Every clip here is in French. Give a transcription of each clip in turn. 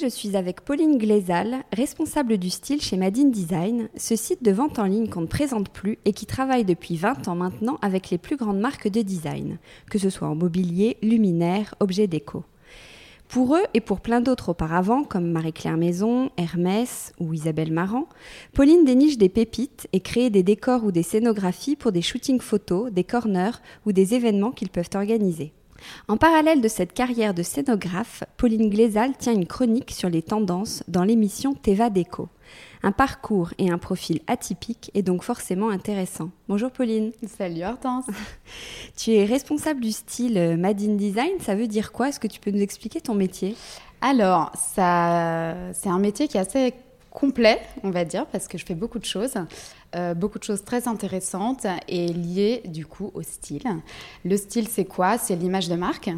Je suis avec Pauline Glézal, responsable du style chez Madine Design, ce site de vente en ligne qu'on ne présente plus et qui travaille depuis 20 ans maintenant avec les plus grandes marques de design, que ce soit en mobilier, luminaire, objets déco. Pour eux et pour plein d'autres auparavant, comme Marie-Claire Maison, Hermès ou Isabelle Marant, Pauline déniche des pépites et crée des décors ou des scénographies pour des shootings photos, des corners ou des événements qu'ils peuvent organiser. En parallèle de cette carrière de scénographe, Pauline Glézal tient une chronique sur les tendances dans l'émission Teva Déco. Un parcours et un profil atypique est donc forcément intéressant. Bonjour Pauline. Salut Hortense. tu es responsable du style euh, Made in Design. Ça veut dire quoi? Est-ce que tu peux nous expliquer ton métier? Alors, ça, c'est un métier qui est assez complet, on va dire, parce que je fais beaucoup de choses. Euh, beaucoup de choses très intéressantes et liées du coup au style. Le style, c'est quoi? C'est l'image de marque,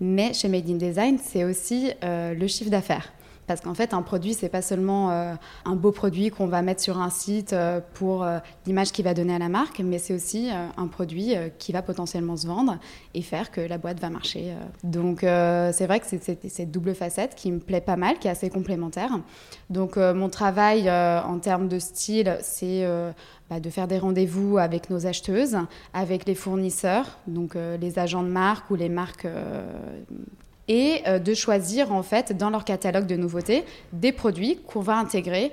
mais chez Made in Design, c'est aussi euh, le chiffre d'affaires. Parce qu'en fait, un produit, c'est pas seulement euh, un beau produit qu'on va mettre sur un site euh, pour euh, l'image qu'il va donner à la marque, mais c'est aussi un produit qui va potentiellement se vendre et faire que la boîte va marcher. Donc, c'est vrai que c'est cette double facette qui me plaît pas mal, qui est assez complémentaire. Donc, mon travail en termes de style, c'est bah, de faire des rendez-vous avec nos acheteuses, avec les fournisseurs, donc les agents de marque ou les marques et euh, de choisir en fait dans leur catalogue de nouveautés des produits qu'on va intégrer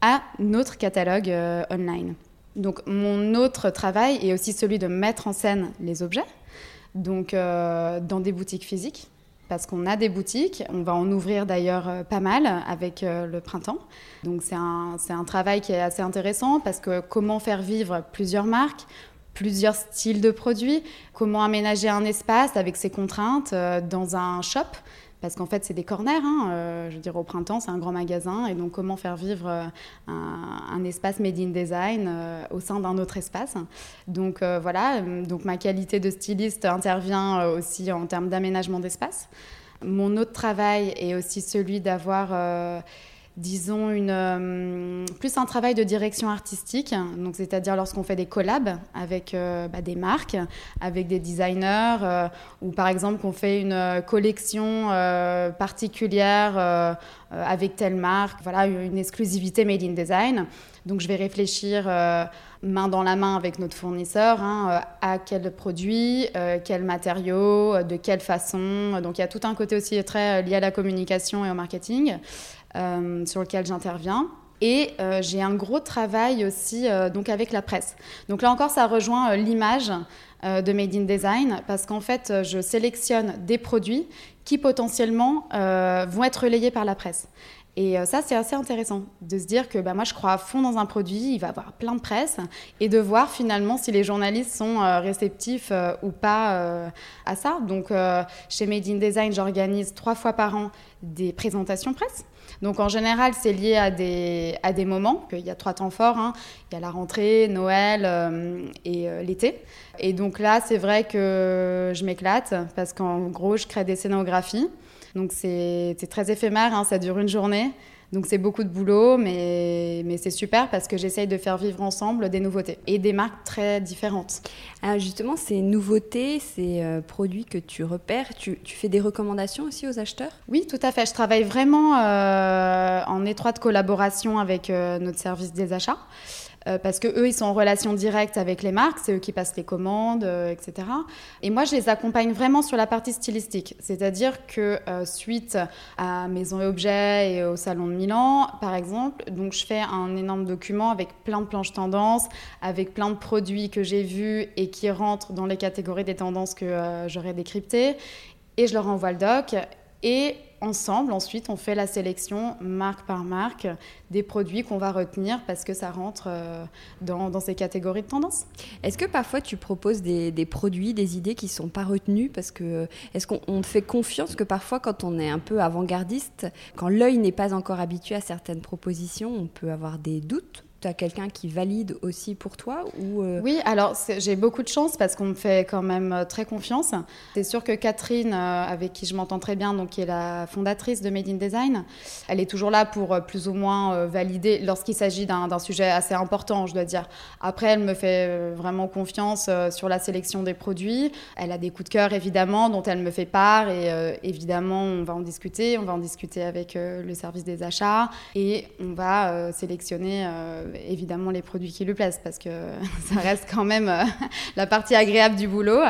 à notre catalogue euh, online. Donc mon autre travail est aussi celui de mettre en scène les objets, donc euh, dans des boutiques physiques, parce qu'on a des boutiques, on va en ouvrir d'ailleurs pas mal avec le printemps. Donc c'est un, un travail qui est assez intéressant parce que comment faire vivre plusieurs marques, plusieurs styles de produits, comment aménager un espace avec ses contraintes euh, dans un shop? Parce qu'en fait, c'est des corners. Hein, euh, je veux dire, au printemps, c'est un grand magasin. Et donc, comment faire vivre euh, un, espace made in design au sein d'un autre espace? Donc, voilà. Donc, ma qualité de styliste intervient aussi en termes d'aménagement d'espace. Mon autre travail est aussi celui d'avoir disons, une, euh, plus un travail de direction artistique, c'est-à-dire lorsqu'on fait des collabs avec euh, bah, des marques, avec des designers, euh, ou par exemple qu'on fait une collection particulière avec telle marque, voilà, une exclusivité made in design. Donc je vais réfléchir main dans la main avec notre fournisseur hein, à quel produit, quel matériau, de quelle façon. Donc il y a tout un côté aussi très lié à la communication et au marketing. Euh, sur lequel j'interviens. Et euh, j'ai un gros travail aussi euh, donc avec la presse. Donc là encore, ça rejoint l'image de Made in Design parce qu'en fait, je sélectionne des produits qui potentiellement vont être relayés par la presse. Et ça, c'est assez intéressant de se dire que bah, moi, je crois à fond dans un produit, il va avoir plein de presse, et de voir finalement si les journalistes sont réceptifs ou pas à ça. Donc, chez Made in Design, j'organise trois fois par an des présentations presse. Donc en général, c'est lié à des, à des moments, qu'il y a trois temps forts. Hein. Il y a la rentrée, Noël euh, et euh, l'été. Et donc là, c'est vrai que je m'éclate parce qu'en gros, je crée des scénographies. Donc c'est très éphémère, hein, ça dure une journée. Donc c'est beaucoup de boulot, mais, mais c'est super parce que j'essaye de faire vivre ensemble des nouveautés et des marques très différentes. Alors justement, ces nouveautés, ces euh, produits que tu repères, tu, tu, fais des recommandations aussi aux acheteurs? Oui, tout à fait. Je travaille vraiment euh, en étroite collaboration avec euh, notre service des achats. Euh, parce que eux, ils sont en relation directe avec les marques, c'est eux qui passent les commandes, euh, etc. Et moi, je les accompagne vraiment sur la partie stylistique, c'est-à-dire que euh, suite à Maison et Objets et au Salon de Milan, par exemple, donc je fais un énorme document avec plein de planches tendances, avec plein de produits que j'ai vus et qui rentrent dans les catégories des tendances que j'aurais décryptées, et je leur envoie le doc. Et ensemble, ensuite, on fait la sélection marque par marque des produits qu'on va retenir parce que ça rentre euh, dans, ces catégories de tendance. Est-ce que parfois tu proposes des, produits, des idées qui ne sont pas retenues parce que est-ce qu'on te fait confiance que parfois quand on est un peu avant-gardiste, quand l'œil n'est pas encore habitué à certaines propositions, on peut avoir des doutes? Tu as quelqu'un qui valide aussi pour toi ou euh, Oui, alors j'ai beaucoup de chance parce qu'on me fait quand même euh, très confiance. C'est sûr que Catherine, euh, avec qui je m'entends très bien, donc qui est la fondatrice de Made in Design, elle est toujours là pour plus ou moins valider lorsqu'il s'agit d'un sujet assez important, je dois dire. Après, elle me fait vraiment confiance sur la sélection des produits. Elle a des coups de cœur évidemment dont elle me fait part et évidemment on va en discuter. On va en discuter avec le service des achats et on va sélectionner évidemment les produits qui lui plaisent parce que ça reste quand même euh, la partie agréable du boulot.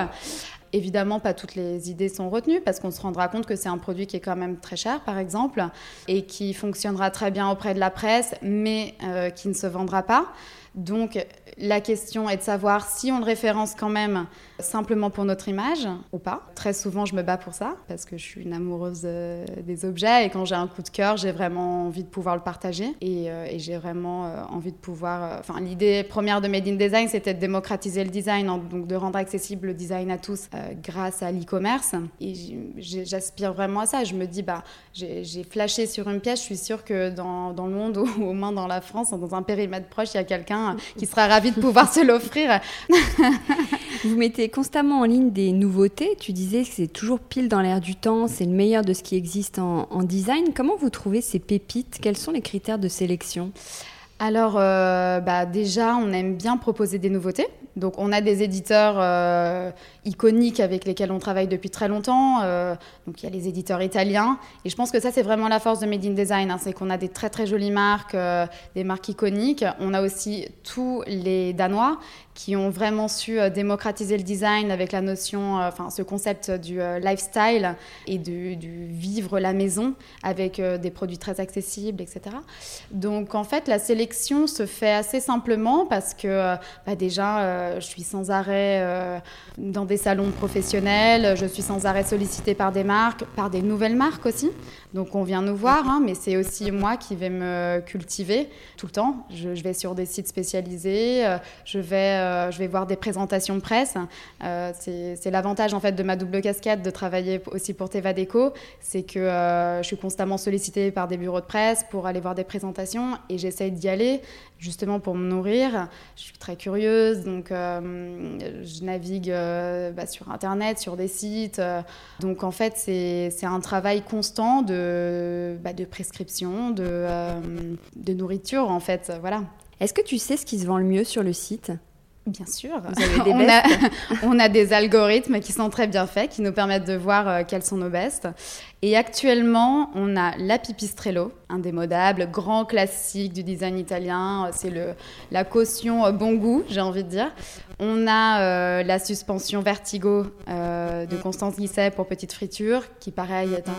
Évidemment, pas toutes les idées sont retenues parce qu'on se rendra compte que c'est un produit qui est quand même très cher, par exemple, et qui fonctionnera très bien auprès de la presse, mais euh, qui ne se vendra pas. Donc la question est de savoir si on le référence quand même simplement pour notre image ou pas. Très souvent, je me bats pour ça parce que je suis une amoureuse euh, des objets et quand j'ai un coup de cœur, j'ai vraiment envie de pouvoir le partager et, euh, j'ai vraiment euh, envie de pouvoir. Enfin, l'idée première de Made in Design, c'était de démocratiser le design, donc de rendre accessible le design à tous grâce à l'e-commerce. Et j'aspire vraiment à ça. Je me dis, bah, j'ai flashé sur une pièce. Je suis sûre que dans, dans le monde ou au moins dans la France, dans un périmètre proche, il y a quelqu'un qui sera ravi de pouvoir se l'offrir. Vous mettez constamment en ligne des nouveautés. Tu disais que c'est toujours pile dans l'air du temps, c'est le meilleur de ce qui existe en, design. Comment vous trouvez ces pépites? Quels sont les critères de sélection? Alors, euh, bah, déjà, on aime bien proposer des nouveautés. Donc, on a des éditeurs euh, iconiques avec lesquels on travaille depuis très longtemps. Euh, donc, il y a les éditeurs italiens. Et je pense que ça, c'est vraiment la force de Made in Design. Hein. c'est qu'on a des très, très jolies marques, des marques iconiques. On a aussi tous les Danois qui ont vraiment su démocratiser le design avec la notion, enfin, ce concept du lifestyle et du, vivre la maison avec des produits très accessibles, etc. Donc, en fait, la sélection se fait assez simplement parce que euh, bah, déjà, euh, je suis sans arrêt euh, dans des salons professionnels, je suis sans arrêt sollicitée par des marques, par des nouvelles marques aussi. Donc on vient nous voir, hein, mais c'est aussi moi qui vais me cultiver tout le temps. Je, vais sur des sites spécialisés, je, vais, je vais voir des présentations de presse. c'est l'avantage en fait de ma double casquette de travailler aussi pour Teva Deco, c'est que je suis constamment sollicitée par des bureaux de presse pour aller voir des présentations et j'essaye d'y aller justement pour me nourrir. Je suis très curieuse, donc euh, je navigue euh, bah, sur Internet, sur des sites. Euh. donc en fait, c'est un travail constant de, bah, prescription, de, de nourriture, en fait. Voilà. Est-ce que tu sais ce qui se vend le mieux sur le site? Bien sûr. Vous avez des on, a, on, a, des algorithmes qui sont très bien faits, qui nous permettent de voir euh, quels sont nos bestes. Et actuellement, on a la Pipistrello, indémodable, grand classique du design italien. C'est la caution euh, bon goût, j'ai envie de dire. On a euh, la suspension Vertigo de Constance Guisset pour petite friture, qui pareil est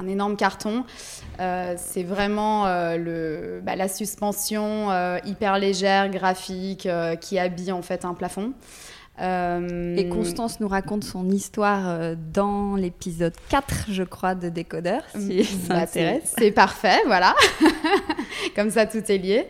un, énorme carton. c'est vraiment le, bah, la suspension hyper légère, graphique, qui habille en fait un plafond. Euh, et Constance nous raconte son histoire euh, dans l'épisode 4, je crois, de Décodeur, si ça bah, intéresse. C'est parfait, voilà. Comme ça, tout est lié.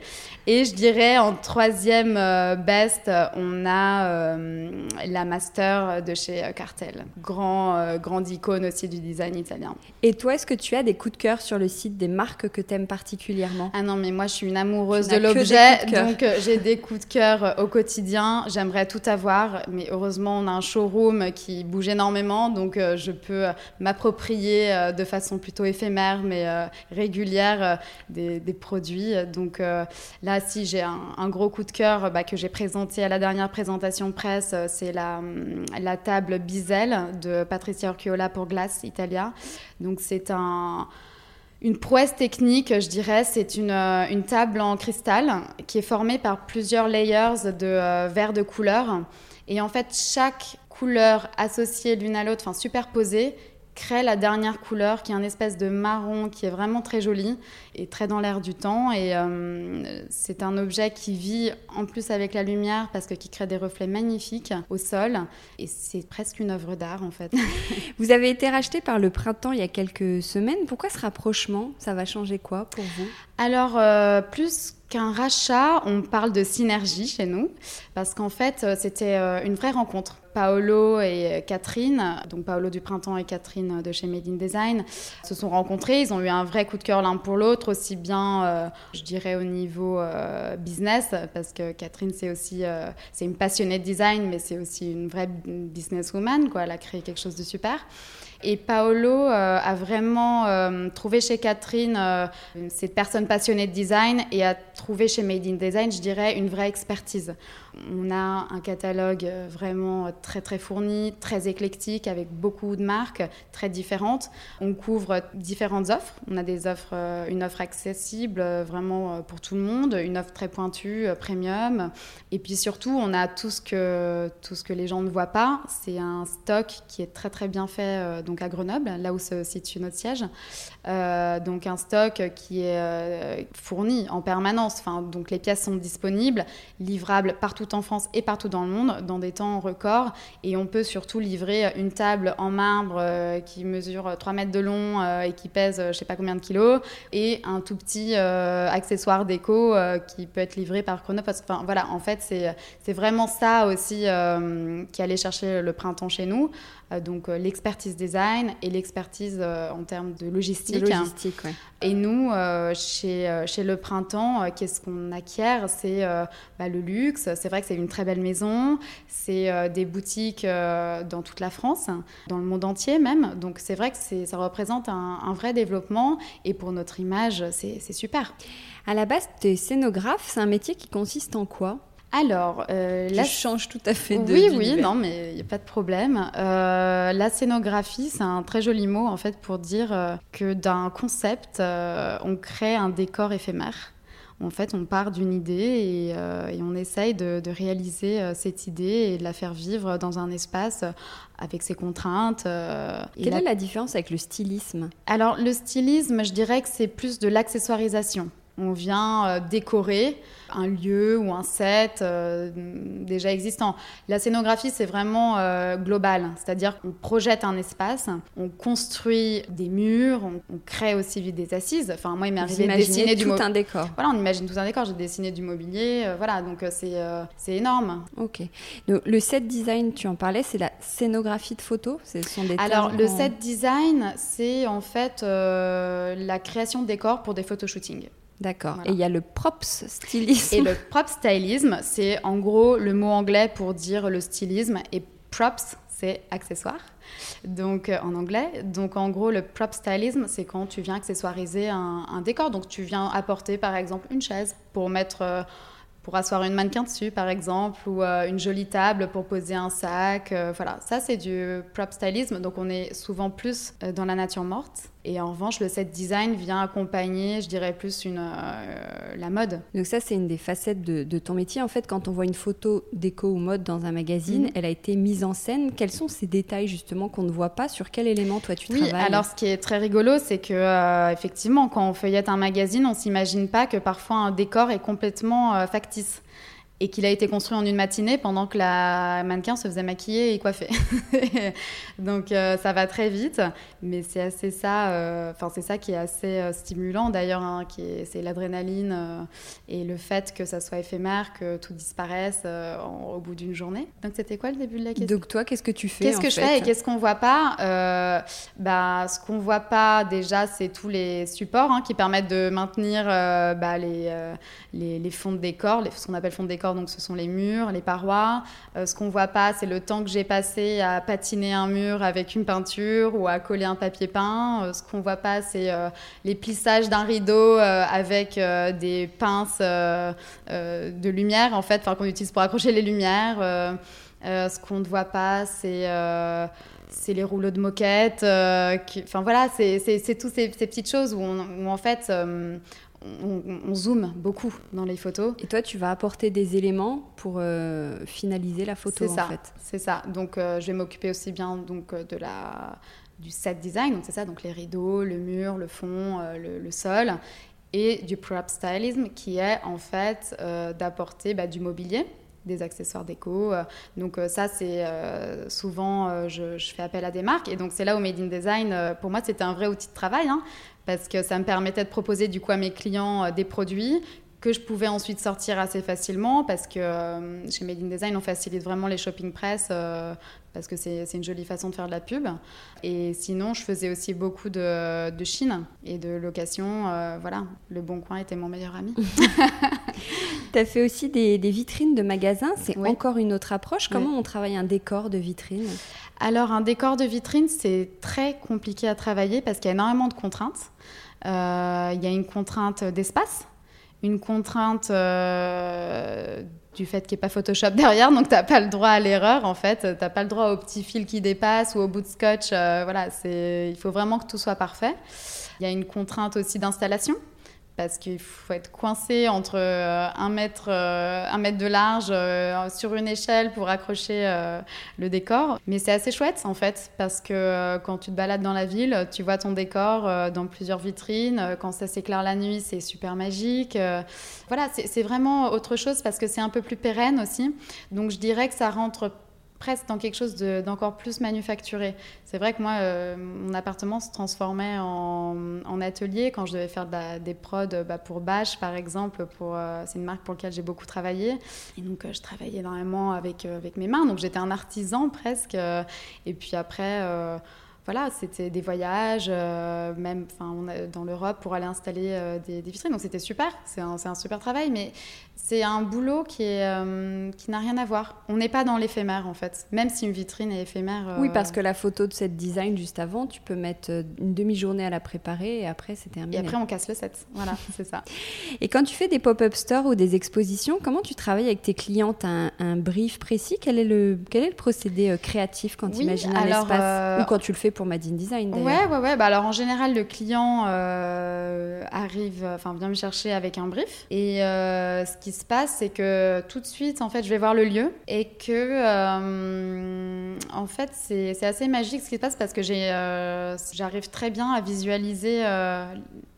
Et je dirais en troisième euh, best, on a euh, la master de chez euh, Cartel, grand, grande icône aussi du design italien. Et toi, est-ce que tu as des coups de cœur sur le site des marques que tu aimes particulièrement? Ah non, mais moi je suis une amoureuse de l'objet, donc j'ai des coups de cœur au quotidien. J'aimerais tout avoir, mais heureusement on a un showroom qui bouge énormément, donc je peux m'approprier de façon plutôt éphémère mais régulière des, des, produits. Donc là, si j'ai un, gros coup de cœur bah, que j'ai présenté à la dernière présentation presse, euh, c'est la, hum, la, table Bizel de Patricia Orchiola pour Glass Italia. Donc c'est un une prouesse technique, je dirais, c'est une, euh, une, table en cristal qui est formée par plusieurs layers de euh, verres de couleur. Et en fait, chaque couleur associée l'une à l'autre, enfin superposée, crée la dernière couleur qui est un espèce de marron qui est vraiment très joli et très dans l'air du temps et euh, c'est un objet qui vit en plus avec la lumière parce que qui crée des reflets magnifiques au sol et c'est presque une œuvre d'art en fait. vous avez été racheté par le printemps il y a quelques semaines. Pourquoi ce rapprochement? Ça va changer quoi pour vous? Alors euh, plus qu'un rachat, on parle de synergie chez nous parce qu'en fait euh, c'était une vraie rencontre. Paolo et Catherine, donc Paolo du Printemps et Catherine de chez Made in Design, se sont rencontrés. Ils ont eu un vrai coup de cœur l'un pour l'autre, aussi bien, euh, je dirais, au niveau euh, business, parce que Catherine, c'est aussi euh, c'est une passionnée de design, mais c'est aussi une vraie businesswoman. Quoi. Elle a créé quelque chose de super. Et Paolo a vraiment trouvé chez Catherine cette personne passionnée de design et a trouvé chez Made in Design, je dirais, une vraie expertise. On a un catalogue euh, vraiment très très fourni, très éclectique, avec beaucoup de marques très différentes. On couvre différentes offres. On a des offres, euh, une offre accessible euh, vraiment pour tout le monde, une offre très pointue, premium. Et puis surtout, on a tout ce que, tout ce que les gens ne voient pas. C'est un stock qui est très très bien fait à Grenoble, là où se situe notre siège. donc un stock qui est fourni en permanence. Enfin, donc les pièces sont disponibles, livrables partout en France et partout dans le monde dans des temps records. Et on peut surtout livrer une table en marbre euh, qui mesure 3 mètres de long euh, et qui pèse je sais pas combien de kilos et un tout petit euh, accessoire déco qui peut être livré par Chronopost. Enfin voilà, en fait, c'est vraiment ça aussi qui allait chercher le printemps chez nous. Euh, donc euh, l'expertise design et l'expertise euh, en termes de logistique. logistique Et nous, chez, chez Le Printemps, qu'est-ce qu'on acquiert? C'est bah, le luxe. C'est vrai que c'est une très belle maison. C'est des boutiques dans toute la France, dans le monde entier même. Donc c'est vrai que ça représente un, un, vrai développement. Et pour notre image, c'est super. À la base, tu es scénographe. C'est un métier qui consiste en quoi? Alors, euh, là, change tout à fait de. Oui, oui, non, mais il n'y a pas de problème. Euh, la scénographie, c'est un très joli mot en fait pour dire euh, que d'un concept, euh, on crée un décor éphémère. En fait, on part d'une idée et, on essaye de, réaliser cette idée et de la faire vivre dans un espace avec ses contraintes. Quelle est la différence avec le stylisme? Alors, le stylisme, je dirais que c'est plus de l'accessoirisation. On vient euh, décorer un lieu ou un set euh, déjà existant. La scénographie, c'est vraiment euh, global, c'est-à-dire qu'on projette un espace, on construit des murs, on, crée aussi des assises. Enfin, moi, il m'est arrivé de dessiner tout un décor. Voilà, on imagine tout un décor. J'ai dessiné du mobilier, voilà, donc c'est énorme. Ok. le set design, tu en parlais, c'est la scénographie de photos. Ce sont des Alors, le set design, c'est en fait la création de décors pour des photoshootings. D'accord. Et il y a le props stylisme. Et le prop stylisme, c'est en gros le mot anglais pour dire le stylisme. Et props, c'est accessoire. Donc euh, en anglais. Donc en gros, le prop stylisme, c'est quand tu viens accessoiriser un, un, décor. Donc tu viens apporter par exemple une chaise pour mettre. Euh, pour asseoir une mannequin dessus, par exemple, ou euh, une jolie table pour poser un sac. voilà, ça c'est du prop stylisme. Donc on est souvent plus dans la nature morte. Et en revanche, le set design vient accompagner, je dirais, plus une, euh, la mode. Donc ça, c'est une des facettes de, ton métier. En fait, quand on voit une photo déco ou mode dans un magazine, mhm. elle a été mise en scène. Quels sont ces détails, justement, qu'on ne voit pas? Sur quel élément, toi, tu oui, travailles? alors ce qui est très rigolo, c'est que, euh, effectivement, quand on feuillette un magazine, on s'imagine pas que parfois un décor est complètement euh, factice. Et qu'il a été construit en une matinée pendant que la mannequin se faisait maquiller et coiffer. Donc euh, ça va très vite, mais c'est assez ça, euh, enfin c'est ça qui est assez euh, stimulant d'ailleurs, hein, c'est l'adrénaline et le fait que ça soit éphémère, que tout disparaisse au bout d'une journée. Donc c'était quoi le début de la question? Donc toi, qu'est-ce que tu fais Qu'est-ce que je fais et qu'est-ce qu'on voit pas? Bah ce qu'on voit pas déjà, c'est tous les supports hein, qui permettent de maintenir bah, les, les, les, fonds de décor, les, ce qu'on appelle fonds de décor, donc ce sont les murs, les parois. ce qu'on voit pas, c'est le temps que j'ai passé à patiner un mur avec une peinture ou à coller un papier peint. Euh, ce qu'on voit pas, c'est euh, les plissages d'un rideau euh, avec des pinces de lumière, en fait, qu'on utilise pour accrocher les lumières. ce qu'on ne voit pas, c'est les rouleaux de moquette. enfin voilà, c'est toutes ces, petites choses où, où en fait on, zoome beaucoup dans les photos. Et toi, tu vas apporter des éléments pour euh, finaliser la photo, en fait. C'est ça. Donc, euh, je vais m'occuper aussi bien donc euh, de la du set design, donc c'est ça, donc les rideaux, le mur, le fond, le, sol, et du prop stylism, qui est en fait d'apporter bah, du mobilier des accessoires déco. Donc ça, c'est souvent, je, fais appel à des marques. Et donc c'est là où Made in Design, pour moi, c'était un vrai outil de travail, hein, parce que ça me permettait de proposer du coup à mes clients euh, des produits que je pouvais ensuite sortir assez facilement parce que euh, chez Made in Design, on facilite vraiment les shopping press euh, parce que c'est une jolie façon de faire de la pub. Et sinon, je faisais aussi beaucoup de, de Chine et de location. voilà, le Bon Coin était mon meilleur ami. tu as fait aussi des, vitrines de magasins. C'est encore une autre approche. Comment on travaille un décor de vitrine? Alors un décor de vitrine, c'est très compliqué à travailler parce qu'il y a énormément de contraintes. Euh, il y a une contrainte d'espace, une contrainte euh, du fait qu'il n'y ait pas Photoshop derrière, donc tu n'as pas le droit à l'erreur en fait, tu n'as pas le droit au petit fil qui dépasse ou au bout de scotch, euh, voilà, il faut vraiment que tout soit parfait. Il y a une contrainte aussi d'installation, parce qu'il faut être coincé entre euh, un mètre, euh, un mètre de large euh, sur une échelle pour accrocher le décor. Mais c'est assez chouette en fait, parce que quand tu te balades dans la ville, tu vois ton décor dans plusieurs vitrines. Quand ça s'éclaire la nuit, c'est super magique. voilà, c'est vraiment autre chose parce que c'est un peu plus pérenne aussi. Donc je dirais que ça rentre presque dans quelque chose d'encore plus manufacturé. C'est vrai que moi, euh, mon appartement se transformait en, atelier quand je devais faire des prods bah, pour Bash, par exemple. Euh, c'est une marque pour laquelle j'ai beaucoup travaillé. Et donc, euh, je travaillais énormément avec, avec mes mains. Donc, j'étais un artisan presque. et puis après voilà, c'était des voyages, même dans l'Europe pour aller installer des, des, vitrines. Donc c'était super, c'est un, un, super travail. Mais c'est un boulot qui, est, euh, qui n'a rien à voir. On n'est pas dans l'éphémère en fait, même si une vitrine est éphémère. Oui, parce que la photo de cette design juste avant, tu peux mettre euh, une demi-journée à la préparer et après c'est terminé. Et après on casse le set. Voilà, c'est ça. Et quand tu fais des pop-up stores ou des expositions, comment tu travailles avec tes clientes? Un, un brief précis? Quel est, le, quel est le procédé euh, créatif quand tu imagines un espace? Ou quand tu le fais pour Madine Design Ouais, ouais, ouais. Bah, alors en général, le client arrive, enfin vient me chercher avec un brief. Et ce qui se passe, c'est que tout de suite, en fait, je vais voir le lieu et que, euh, en fait, c'est assez magique ce qui se passe parce que euh, j'arrive très bien à visualiser euh,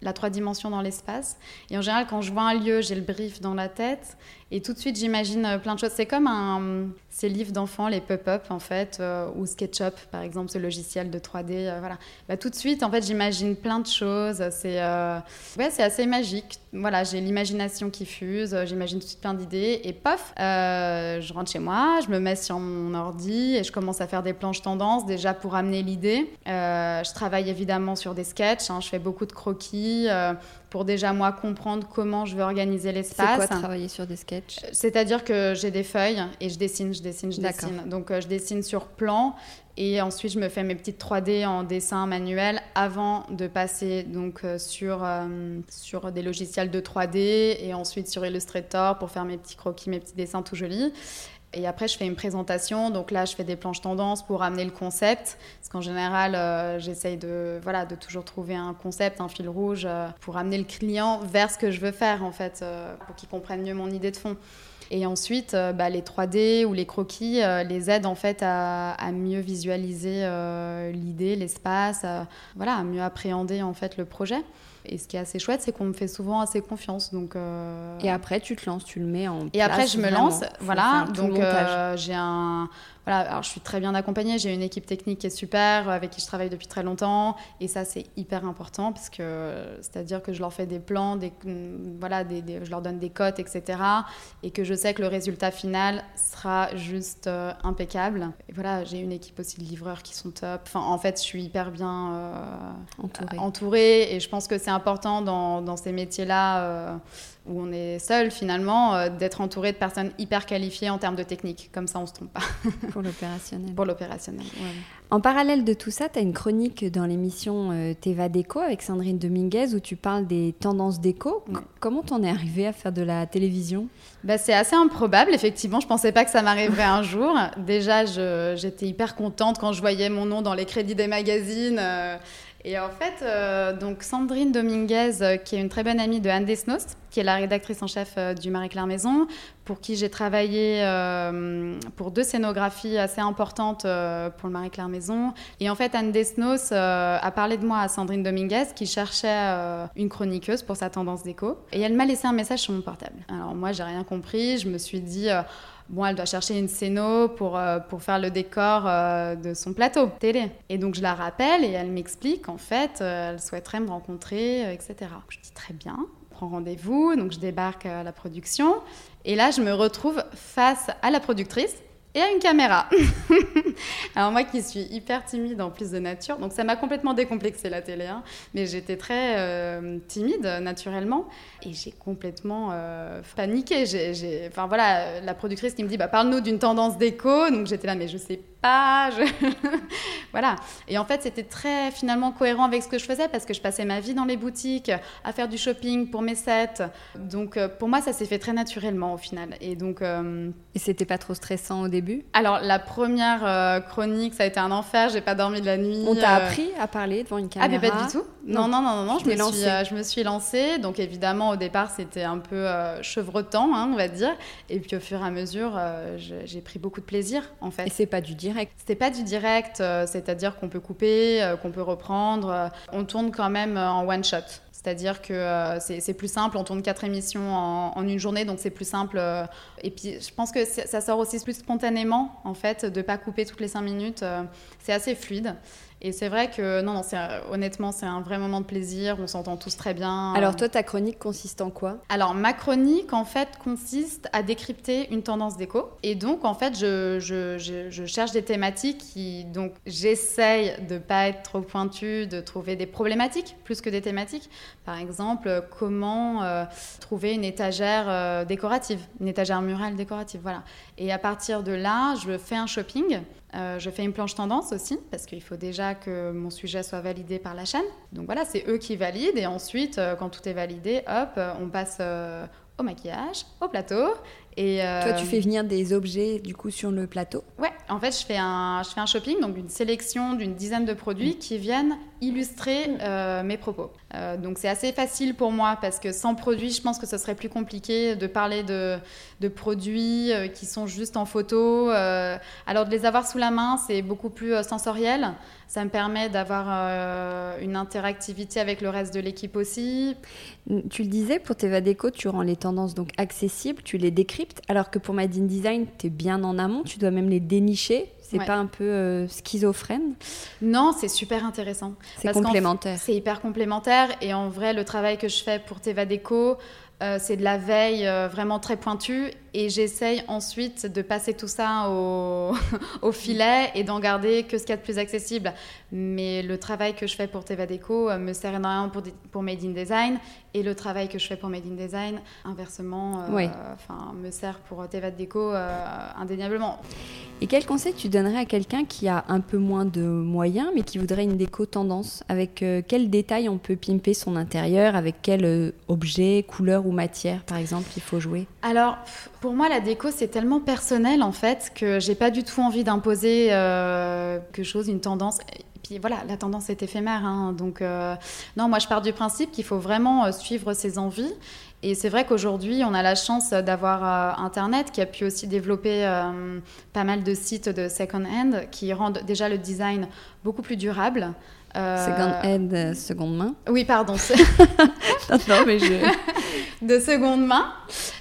la trois dimensions dans l'espace. Et en général, quand je vois un lieu, j'ai le brief dans la tête et tout de suite, j'imagine plein de choses. C'est comme ces livres d'enfants, les pop-up en fait, ou SketchUp par exemple, ce logiciel de 3D. voilà. Bah, tout de suite, en fait, j'imagine plein de choses. C'est ouais, assez magique. Voilà, j'ai l'imagination qui fuse. J'imagine tout de suite plein d'idées et pof, euh, je rentre chez moi, je me mets sur mon ordi et je commence à faire des planches tendances déjà pour amener l'idée. Euh, je travaille évidemment sur des sketchs, hein, je fais beaucoup de croquis euh, pour déjà moi comprendre comment je veux organiser l'espace. C'est quoi travailler sur des sketchs? C'est-à-dire que j'ai des feuilles et je dessine, je dessine, je dessine. Donc je dessine sur plan et ensuite, je me fais mes petites 3D en dessin manuel avant de passer donc euh, sur, euh, sur des logiciels de 3D et ensuite sur Illustrator pour faire mes petits croquis, mes petits dessins tout jolis. Et après, je fais une présentation. Donc là, je fais des planches tendances pour amener le concept. Parce qu'en général, euh, j'essaye de, voilà, de toujours trouver un concept, un fil rouge pour amener le client vers ce que je veux faire, en fait, pour qu'il comprenne mieux mon idée de fond. Et ensuite, euh, bah, les 3D ou les croquis euh, les aident en fait à, mieux visualiser euh, l'idée, l'espace, voilà, à mieux appréhender en fait le projet. Et ce qui est assez chouette, c'est qu'on me fait souvent assez confiance. Donc, Et après, tu te lances, tu le mets en Et après, je me lance. Voilà. Donc, j'ai un voilà, alors je suis très bien accompagnée, j'ai une équipe technique qui est super, avec qui je travaille depuis très longtemps, et ça c'est hyper important parce que c'est-à-dire que je leur fais des plans, des, voilà, des, je leur donne des cotes, etc., et que je sais que le résultat final sera juste euh, impeccable. Et voilà, j'ai une équipe aussi de livreurs qui sont top. Enfin, en fait, je suis hyper bien euh, entourée. entourée. et je pense que c'est important dans, dans ces métiers-là. Euh, où on est seul finalement, euh, d'être entouré de personnes hyper qualifiées en termes de technique. Comme ça, on ne se trompe pas. Pour l'opérationnel. Pour l'opérationnel, En parallèle de tout ça, tu as une chronique dans l'émission euh, Teva Déco avec Sandrine Dominguez où tu parles des tendances déco. Comment t'en es arrivée à faire de la télévision? Bah, C'est assez improbable, effectivement. Je pensais pas que ça m'arriverait un jour. Déjà, j'étais hyper contente quand je voyais mon nom dans les crédits des magazines. Euh, et en fait, euh, donc Sandrine Dominguez, euh, qui est une très bonne amie de Anne Desnos, qui est la rédactrice en chef euh, du Marie-Claire Maison, pour qui j'ai travaillé pour deux scénographies assez importantes pour le Marie-Claire Maison. Et en fait, Anne Desnos a parlé de moi à Sandrine Dominguez, qui cherchait une chroniqueuse pour sa tendance déco. Et elle m'a laissé un message sur mon portable. Alors moi, j'ai rien compris. Je me suis dit bon, elle doit chercher une scéno pour, euh, pour faire le décor euh, de son plateau télé. Et donc je la rappelle et elle m'explique qu'en fait, euh, elle souhaiterait me rencontrer, etc. Je dis très bien, prends rendez-vous, donc je débarque à la production. Et là, je me retrouve face à la productrice et à une caméra. Alors moi qui suis hyper timide en plus de nature, donc ça m'a complètement décomplexé la télé, hein. mais j'étais très euh, timide naturellement et j'ai complètement euh, paniqué. Enfin voilà, la productrice qui me dit bah, parle-nous d'une tendance déco, donc j'étais là mais je sais pas, voilà. Et en fait c'était très finalement cohérent avec ce que je faisais parce que je passais ma vie dans les boutiques à faire du shopping pour mes sets, donc euh, pour moi ça s'est fait très naturellement au final. Et donc et c'était pas trop stressant au début? Alors, la première euh, chronique, ça a été un enfer. J'ai pas dormi de la nuit. On t'a euh. appris à parler devant une caméra Ah, mais pas du tout. Non, non, non, non. je, me suis, euh, je me suis lancée. Donc, évidemment, au départ, c'était un peu chevrotant, hein, on va dire. Et puis, au fur et à mesure, j'ai pris beaucoup de plaisir, en fait. Et c'est pas du C'était pas du direct. C'est-à-dire qu'on peut couper, qu'on peut reprendre. on tourne quand même en one shot. C'est-à-dire que euh, c'est plus simple, on tourne quatre émissions en, une journée, donc c'est plus simple. Euh, et puis je pense que ça sort aussi plus spontanément, en fait, de ne pas couper toutes les cinq minutes. Euh, c'est assez fluide. Et c'est vrai que, non, non honnêtement, c'est un vrai moment de plaisir, on s'entend tous très bien. Alors toi, ta chronique consiste en quoi? Alors ma chronique, en fait, consiste à décrypter une tendance déco. Et donc, en fait, je, je, je, cherche des thématiques qui, donc, j'essaye de pas être trop pointue, de trouver des problématiques plus que des thématiques. Par exemple, comment euh, trouver une étagère euh, décorative, une étagère murale décorative, voilà. Et à partir de là, je fais un shopping euh, je fais une planche tendance aussi, parce qu'il faut déjà que mon sujet soit validé par la chaîne. Donc voilà, c'est eux qui valident. Et ensuite, euh, quand tout est validé, hop, euh, on passe au maquillage, au plateau. Et Toi, tu fais venir des objets du coup sur le plateau Ouais, en fait, je fais un, je fais un shopping, donc une sélection d'une dizaine de produits mm. qui viennent illustrer mm. mes propos. donc c'est assez facile pour moi parce que sans produits, je pense que ce serait plus compliqué de parler de, de produits euh, qui sont juste en photo. Euh, alors de les avoir sous la main, c'est beaucoup plus euh, sensoriel. Ça me permet d'avoir une interactivité avec le reste de l'équipe aussi. Tu le disais, pour tes Vadeco, tu rends les tendances donc accessibles, tu les alors que pour Made in Design, tu es bien en amont, tu dois même les dénicher. C'est pas un peu schizophrène? Non, c'est super intéressant. C'est complémentaire. C'est hyper complémentaire. Et en vrai, le travail que je fais pour Teva Déco, euh, c'est de la veille euh, vraiment très pointue et j'essaye ensuite de passer tout ça au, au filet et d'en garder que ce qu'il y a de plus accessible. Mais le travail que je fais pour Teva Deco euh, me sert énormément pour, pour Made in Design. Et le travail que je fais pour Made in Design, inversement, enfin, me sert pour Teva Deco indéniablement. Et quel conseil tu donnerais à quelqu'un qui a un peu moins de moyens mais qui voudrait une déco tendance? Avec quel détail on peut pimper son intérieur? Avec quel objet, couleur ou matière, par exemple, il faut jouer? Alors, pour moi, la déco, c'est tellement personnel, en fait, que j'ai pas du tout envie d'imposer euh, quelque chose, une tendance. Et puis voilà, la tendance est éphémère. Hein, donc, euh, non, moi, je pars du principe qu'il faut vraiment euh, suivre ses envies Et c'est vrai qu'aujourd'hui, on a la chance d'avoir Internet qui a pu aussi développer pas mal de sites de second-hand qui rendent déjà le design beaucoup plus durable. Second hand, seconde main. Oui, pardon. non, mais je... de seconde main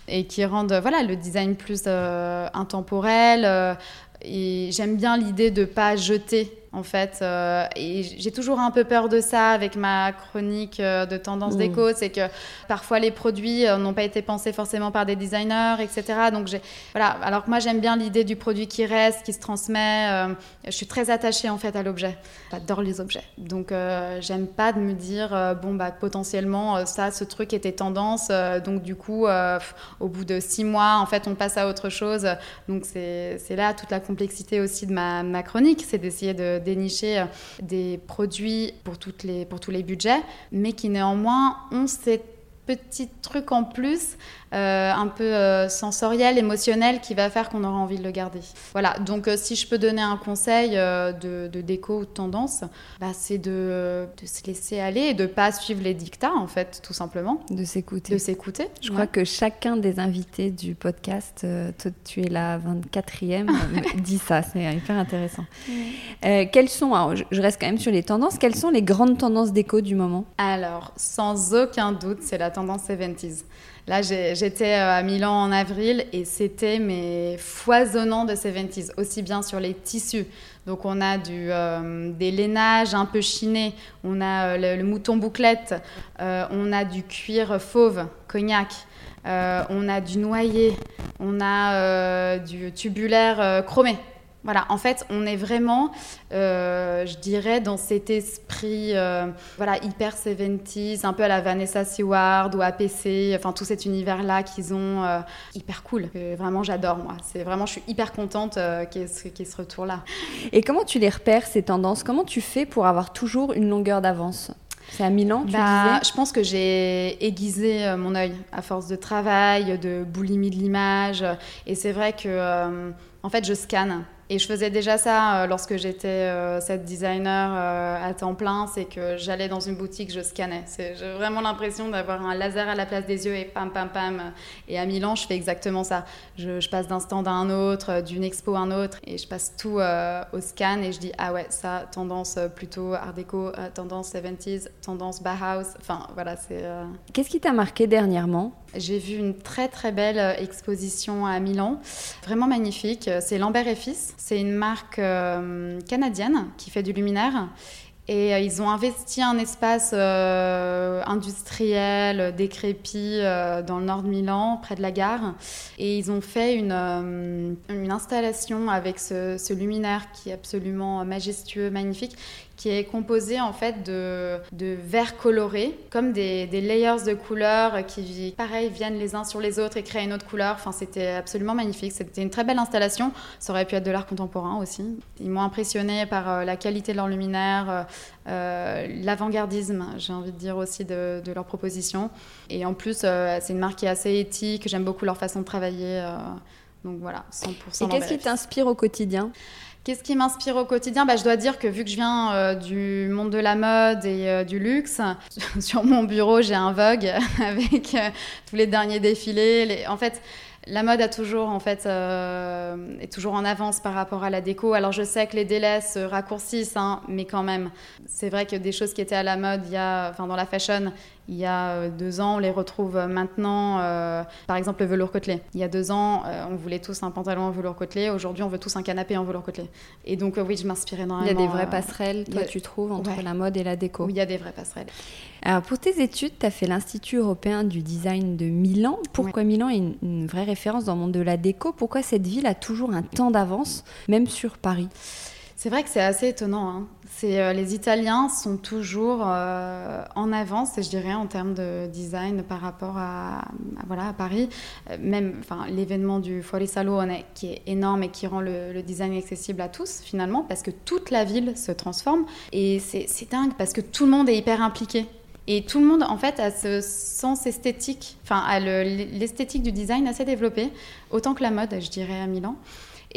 et qui rendent voilà le design plus intemporel. et j'aime bien l'idée de pas jeter en fait. Euh, et j'ai toujours un peu peur de ça avec ma chronique euh, de tendance mm. déco, c'est que parfois les produits euh, n'ont pas été pensés forcément par des designers, etc. Donc j'ai, voilà. Alors que moi j'aime bien l'idée du produit qui reste, qui se transmet. je suis très attachée en fait à l'objet. J'adore les objets. Donc j'aime pas de me dire bon bah potentiellement ça, ce truc était tendance. donc du coup, au bout de six mois, en fait, on passe à autre chose. Donc c'est là toute la complexité aussi de ma, ma chronique, c'est d'essayer de dénicher euh, des produits pour, tous les budgets, mais qui néanmoins ont cette petit truc en plus, un peu euh, sensoriel, émotionnel, qui va faire qu'on aura envie de le garder. Voilà, donc euh, si je peux donner un conseil de, déco ou de tendance, bah, c'est de, se laisser aller et de ne pas suivre les dictats, en fait, tout simplement. De s'écouter. De s'écouter. Je crois que chacun des invités du podcast, toi, tu es la 24e, dit ça, c'est hyper intéressant. quelles sont, alors, je reste quand même sur les tendances, quelles sont les grandes tendances déco du moment? Alors, sans aucun doute, c'est la tendance 70s. Là, j'étais euh, à Milan en avril et c'était mais foisonnant de 70s, aussi bien sur les tissus. Donc on a euh, des lainages un peu chinés, on a euh, le, mouton bouclette, on a du cuir fauve, cognac, on a du noyer, on a du tubulaire chromé. Voilà, en fait, on est vraiment, euh, je dirais, dans cet esprit euh, voilà, hyper 70s, un peu à la Vanessa Seward ou APC, enfin tout cet univers-là qu'ils ont, euh, hyper cool. vraiment, j'adore, moi. C'est vraiment, je suis hyper contente qu'il y, ait ce retour-là. Et comment tu les repères, ces tendances? Comment tu fais pour avoir toujours une longueur d'avance? C'est à Milan, tu bah, Je pense que j'ai aiguisé mon œil à force de travail, de boulimie de l'image. Et c'est vrai que, en fait, je scanne. Et je faisais déjà ça euh, lorsque j'étais euh, cette designer euh, à temps plein, c'est que j'allais dans une boutique, je scannais. J'ai vraiment l'impression d'avoir un laser à la place des yeux et pam pam pam. Et à Milan, je fais exactement ça. Je, passe d'un stand à un autre, d'une expo à un autre, et je passe tout au scan et je dis ah ouais ça tendance plutôt art déco, tendance 70s, tendance Bauhaus. Enfin voilà c'est. Qu'est-ce qui t'a marqué dernièrement? J'ai vu une très très belle exposition à Milan, vraiment magnifique. C'est Lambert et Fils. C'est une marque euh, canadienne qui fait du luminaire. Et euh, ils ont investi un espace industriel décrépit dans le nord de Milan, près de la gare. Et ils ont fait une, installation avec ce, luminaire qui est absolument majestueux, magnifique, qui est composé en fait de, de verres colorés, comme des, des, layers de couleurs qui, pareil, viennent les uns sur les autres et créent une autre couleur. Enfin, c'était absolument magnifique. C'était une très belle installation. Ça aurait pu être de l'art contemporain aussi. Ils m'ont impressionné par euh, la qualité de leur luminaire, euh, euh, l'avant-gardisme, j'ai envie de dire aussi, de, de leur proposition. Et en plus, c'est une marque qui est assez éthique. J'aime beaucoup leur façon de travailler. donc voilà, 100%. Et qu'est-ce qui t'inspire au quotidien? Qu'est-ce qui m'inspire au quotidien bah, Je dois dire que vu que je viens euh, du monde de la mode et euh, du luxe, sur mon bureau, j'ai un Vogue avec euh, tous les derniers défilés. En fait, la mode a toujours, en fait, est toujours en avance par rapport à la déco. Alors je sais que les délais se raccourcissent, hein, mais quand même, c'est vrai que des choses qui étaient à la mode il y a, enfin, dans la fashion il y a euh, deux ans, on les retrouve maintenant, euh, par exemple le velours côtelé. Il y a deux ans, euh, on voulait tous un pantalon en velours côtelé. Aujourd'hui, on veut tous un canapé en velours côtelé. Et donc, oui, je m'inspire énormément. Il y a des vraies passerelles, toi, tu trouves, entre la mode et la déco. Oui, il y a des vraies passerelles. Alors, pour tes études, tu as fait l'Institut européen du design de Milan. Pourquoi Milan est une, une vraie référence dans le monde de la déco? Pourquoi cette ville a toujours un temps d'avance, même sur Paris? C'est vrai que c'est assez étonnant. Hein. Euh, les Italiens sont toujours euh, en avance, je dirais, en termes de design par rapport à, voilà, à Paris. Euh, même l'événement du Fuori Salone qui est énorme et qui rend le, design accessible à tous, finalement, parce que toute la ville se transforme. Et c'est, dingue, parce que tout le monde est hyper impliqué. Et tout le monde, en fait, a ce sens esthétique, enfin, l'esthétique du design assez développé, autant que la mode, je dirais, à Milan.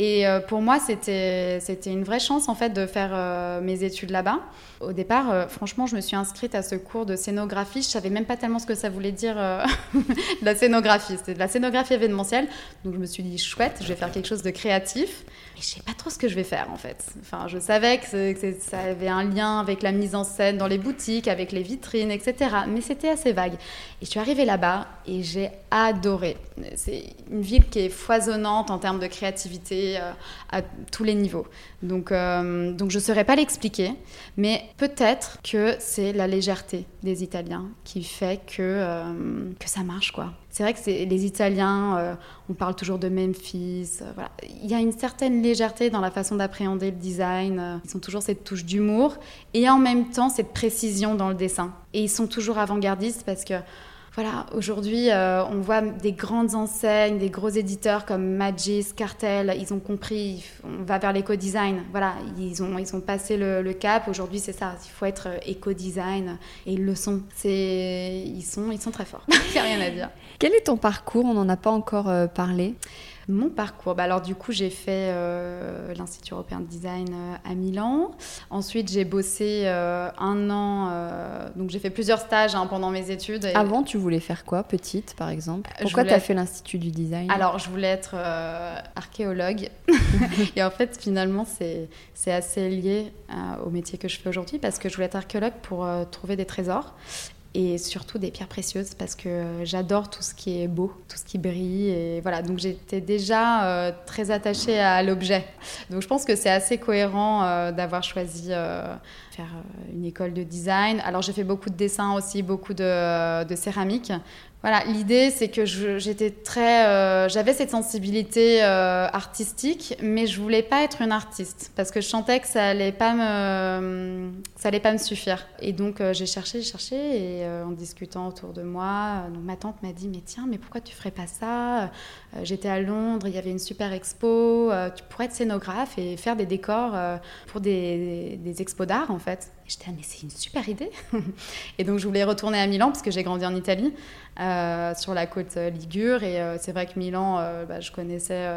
Et pour moi, c'était une vraie chance en fait de faire mes études là-bas. Au départ, franchement, je me suis inscrite à ce cours de scénographie. Je savais même pas tellement ce que ça voulait dire de la scénographie. C'était de la scénographie événementielle. Donc je me suis dit chouette, je vais faire quelque chose de créatif. Mais je sais pas trop ce que je vais faire en fait. Enfin, je savais que, que ça avait un lien avec la mise en scène dans les boutiques, avec les vitrines, etc. Mais c'était assez vague. Et je suis arrivée là-bas et j'ai adoré. C'est une ville qui est foisonnante en termes de créativité euh, à tous les niveaux. Donc, euh, donc je ne saurais pas l'expliquer, mais peut-être que c'est la légèreté des Italiens qui fait que, euh, que ça marche, quoi. C'est vrai que les Italiens, on parle toujours de Memphis. voilà. Il y a une certaine légèreté dans la façon d'appréhender le design. Ils ont toujours cette touche d'humour et en même temps cette précision dans le dessin. Et ils sont toujours avant-gardistes parce que voilà, aujourd'hui, euh, on voit des grandes enseignes, des gros éditeurs comme Magis, Cartel, ils ont compris, on va vers l'éco-design. Voilà, ils ont, ils ont passé le, cap. Aujourd'hui, c'est ça, il faut être éco-design et ils le sont. Ils sont, ils sont très forts. Il n'y a rien à dire. Quel est ton parcours? On n'en a pas encore euh, parlé. Mon parcours, bah alors du coup j'ai fait euh, l'Institut européen de design euh, à Milan. Ensuite j'ai bossé euh, un an, donc j'ai fait plusieurs stages hein, pendant mes études. Avant tu voulais faire quoi, petite par exemple? Pourquoi tu as fait l'Institut du design? Alors je voulais être archéologue. Et en fait finalement c'est assez lié au métier que je fais aujourd'hui parce que je voulais être archéologue pour trouver des trésors et surtout des pierres précieuses parce que j'adore tout ce qui est beau, tout ce qui brille et voilà. Donc j'étais déjà euh, très attachée à l'objet. Donc je pense que c'est assez cohérent euh, d'avoir choisi euh, faire une école de design. Alors j'ai fait beaucoup de dessins aussi beaucoup de céramique voilà, l'idée c'est que j'étais très, euh, j'avais cette sensibilité euh, artistique, mais je voulais pas être une artiste parce que je sentais que ça allait pas me, ça allait pas me suffire. Et donc euh, j'ai cherché, j'ai cherché et en discutant autour de moi, ma tante m'a dit mais tiens, mais pourquoi tu ferais pas ça? J'étais à Londres, il y avait une super expo, tu pourrais être scénographe et faire des décors pour des expos d'art en fait. J'étais, ah, mais c'est une super idée. et donc, je voulais retourner à Milan parce que j'ai grandi en Italie, euh, sur la côte euh, Ligure. Et euh, c'est vrai que Milan, bah, je connaissais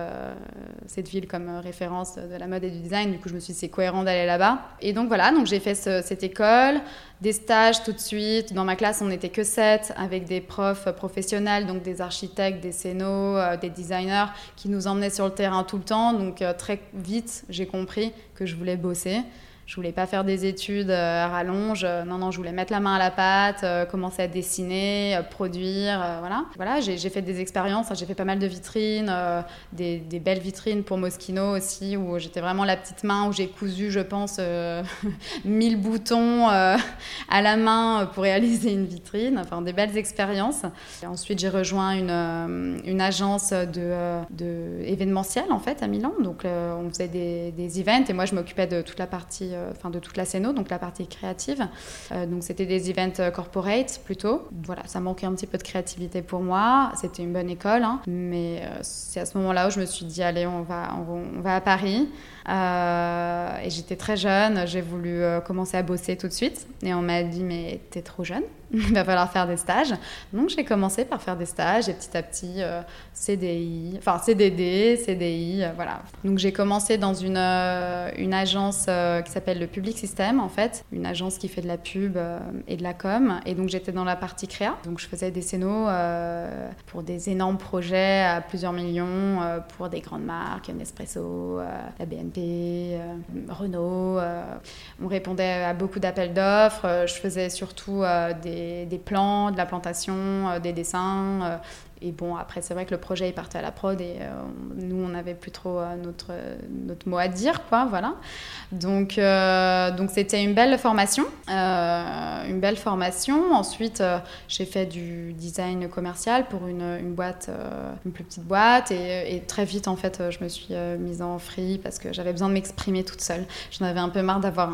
cette ville comme référence de la mode et du design. Du coup, je me suis dit, c'est cohérent d'aller là-bas. Et donc, voilà, donc j'ai fait cette école, des stages tout de suite. Dans ma classe, on n'était que sept, avec des profs professionnels, donc des architectes, des scénos, des designers, qui nous emmenaient sur le terrain tout le temps. Donc, très vite, j'ai compris que je voulais bosser. Je voulais pas faire des études euh, à rallonge. Euh, non, non, je voulais mettre la main à la pâte, euh, commencer à dessiner, produire. voilà. Voilà, j'ai fait des expériences. J'ai fait pas mal de vitrines, des, belles vitrines pour Moschino aussi, où j'étais vraiment la petite main, où j'ai cousu, je pense, 1000 boutons à la main pour réaliser une vitrine. Enfin, des belles expériences. Ensuite, j'ai rejoint une, agence de, de événementiel, en fait, à Milan. Donc, on faisait des, events et moi, je m'occupais de toute la partie enfin de toute la scéno, donc la partie créative. Euh, donc c'était des events euh, corporate plutôt. Voilà, ça manquait un petit peu de créativité pour moi. C'était une bonne école, hein. mais c'est à ce moment-là où je me suis dit allez, on va, on va à Paris. Euh, et j'étais très jeune, j'ai voulu euh, commencer à bosser tout de suite. Et on m'a dit, mais t'es trop jeune, il va falloir faire des stages. Donc j'ai commencé par faire des stages et petit à petit euh, CDI, enfin CDD, CDI, voilà. Donc j'ai commencé dans une, une agence qui s'appelle le Public System en fait, une agence qui fait de la pub et de la com. Et donc j'étais dans la partie créa. Donc je faisais des scénos pour des énormes projets à plusieurs millions, pour des grandes marques, Nespresso, la BNP euh, Renault. Euh, on répondait à beaucoup d'appels d'offres. Euh, je faisais surtout des, des, plans, de la plantation, des dessins et bon, après, c'est vrai que le projet est parti à la prod et euh, nous, on n'avait plus trop euh, notre, notre mot à dire, quoi, voilà. Donc, euh, donc c'était une belle formation, une belle formation. Ensuite, j'ai fait du design commercial pour une, une boîte, une plus petite boîte et, et, très vite, en fait, je me suis mise en free parce que j'avais besoin de m'exprimer toute seule. J'en avais un peu marre d'avoir,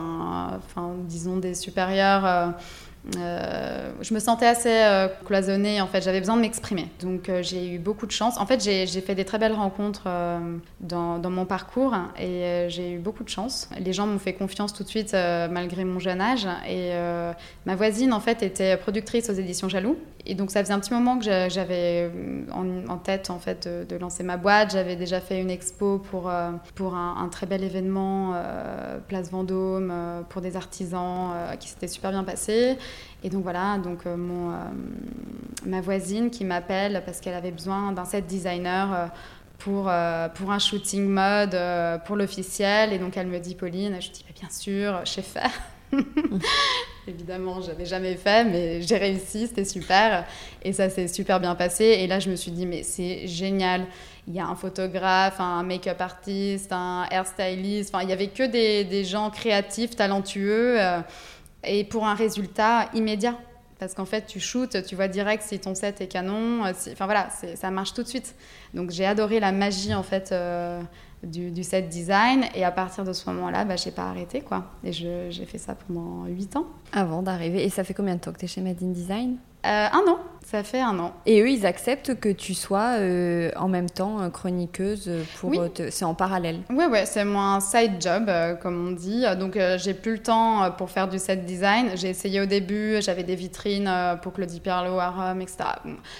enfin, disons, des supérieurs euh, je me sentais assez euh, cloisonnée, en fait, j'avais besoin de m'exprimer. Donc euh, j'ai eu beaucoup de chance. En fait, j'ai fait des très belles rencontres dans, mon parcours et j'ai eu beaucoup de chance. Les gens m'ont fait confiance tout de suite malgré mon jeune âge. Et ma voisine, en fait, était productrice aux éditions Jaloux. Et donc ça faisait un petit moment que j'avais en, tête, en fait, de, lancer ma boîte. J'avais déjà fait une expo pour, pour un, un très bel événement, Place Vendôme, pour des artisans qui s'était super bien passé. Et donc voilà, donc euh, mon, euh, ma voisine qui m'appelle parce qu'elle avait besoin d'un set designer euh, pour, un shooting mode pour l'officiel. Et donc elle me dit, Pauline, je dis, bien sûr, je sais faire. Évidemment, j'avais jamais fait, mais j'ai réussi, c'était super. Et ça s'est super bien passé. Et là, je me suis dit, mais c'est génial. Il y a un photographe, un make-up artiste, un hairstylist. Enfin, il y avait que des, des gens créatifs, talentueux et pour un résultat immédiat. Parce qu'en fait, tu shootes, tu vois direct si ton set est canon. Enfin voilà, ça marche tout de suite. Donc j'ai adoré la magie en fait euh, du, set design. Et à partir de ce moment-là, bah, j'ai pas arrêté quoi. Et j'ai fait ça pendant 8 ans. Avant d'arriver. Et ça fait combien de temps que tu es chez Made in Design? Euh, un an, ça fait un an. Et eux, ils acceptent que tu sois euh, en même temps euh, chroniqueuse pour. Oui. C'est en parallèle. Oui, ouais, c'est mon side job, comme on dit. Donc, j'ai plus le temps pour faire du set design. J'ai essayé au début, j'avais des vitrines pour Claudie Pierlot à Rome, etc.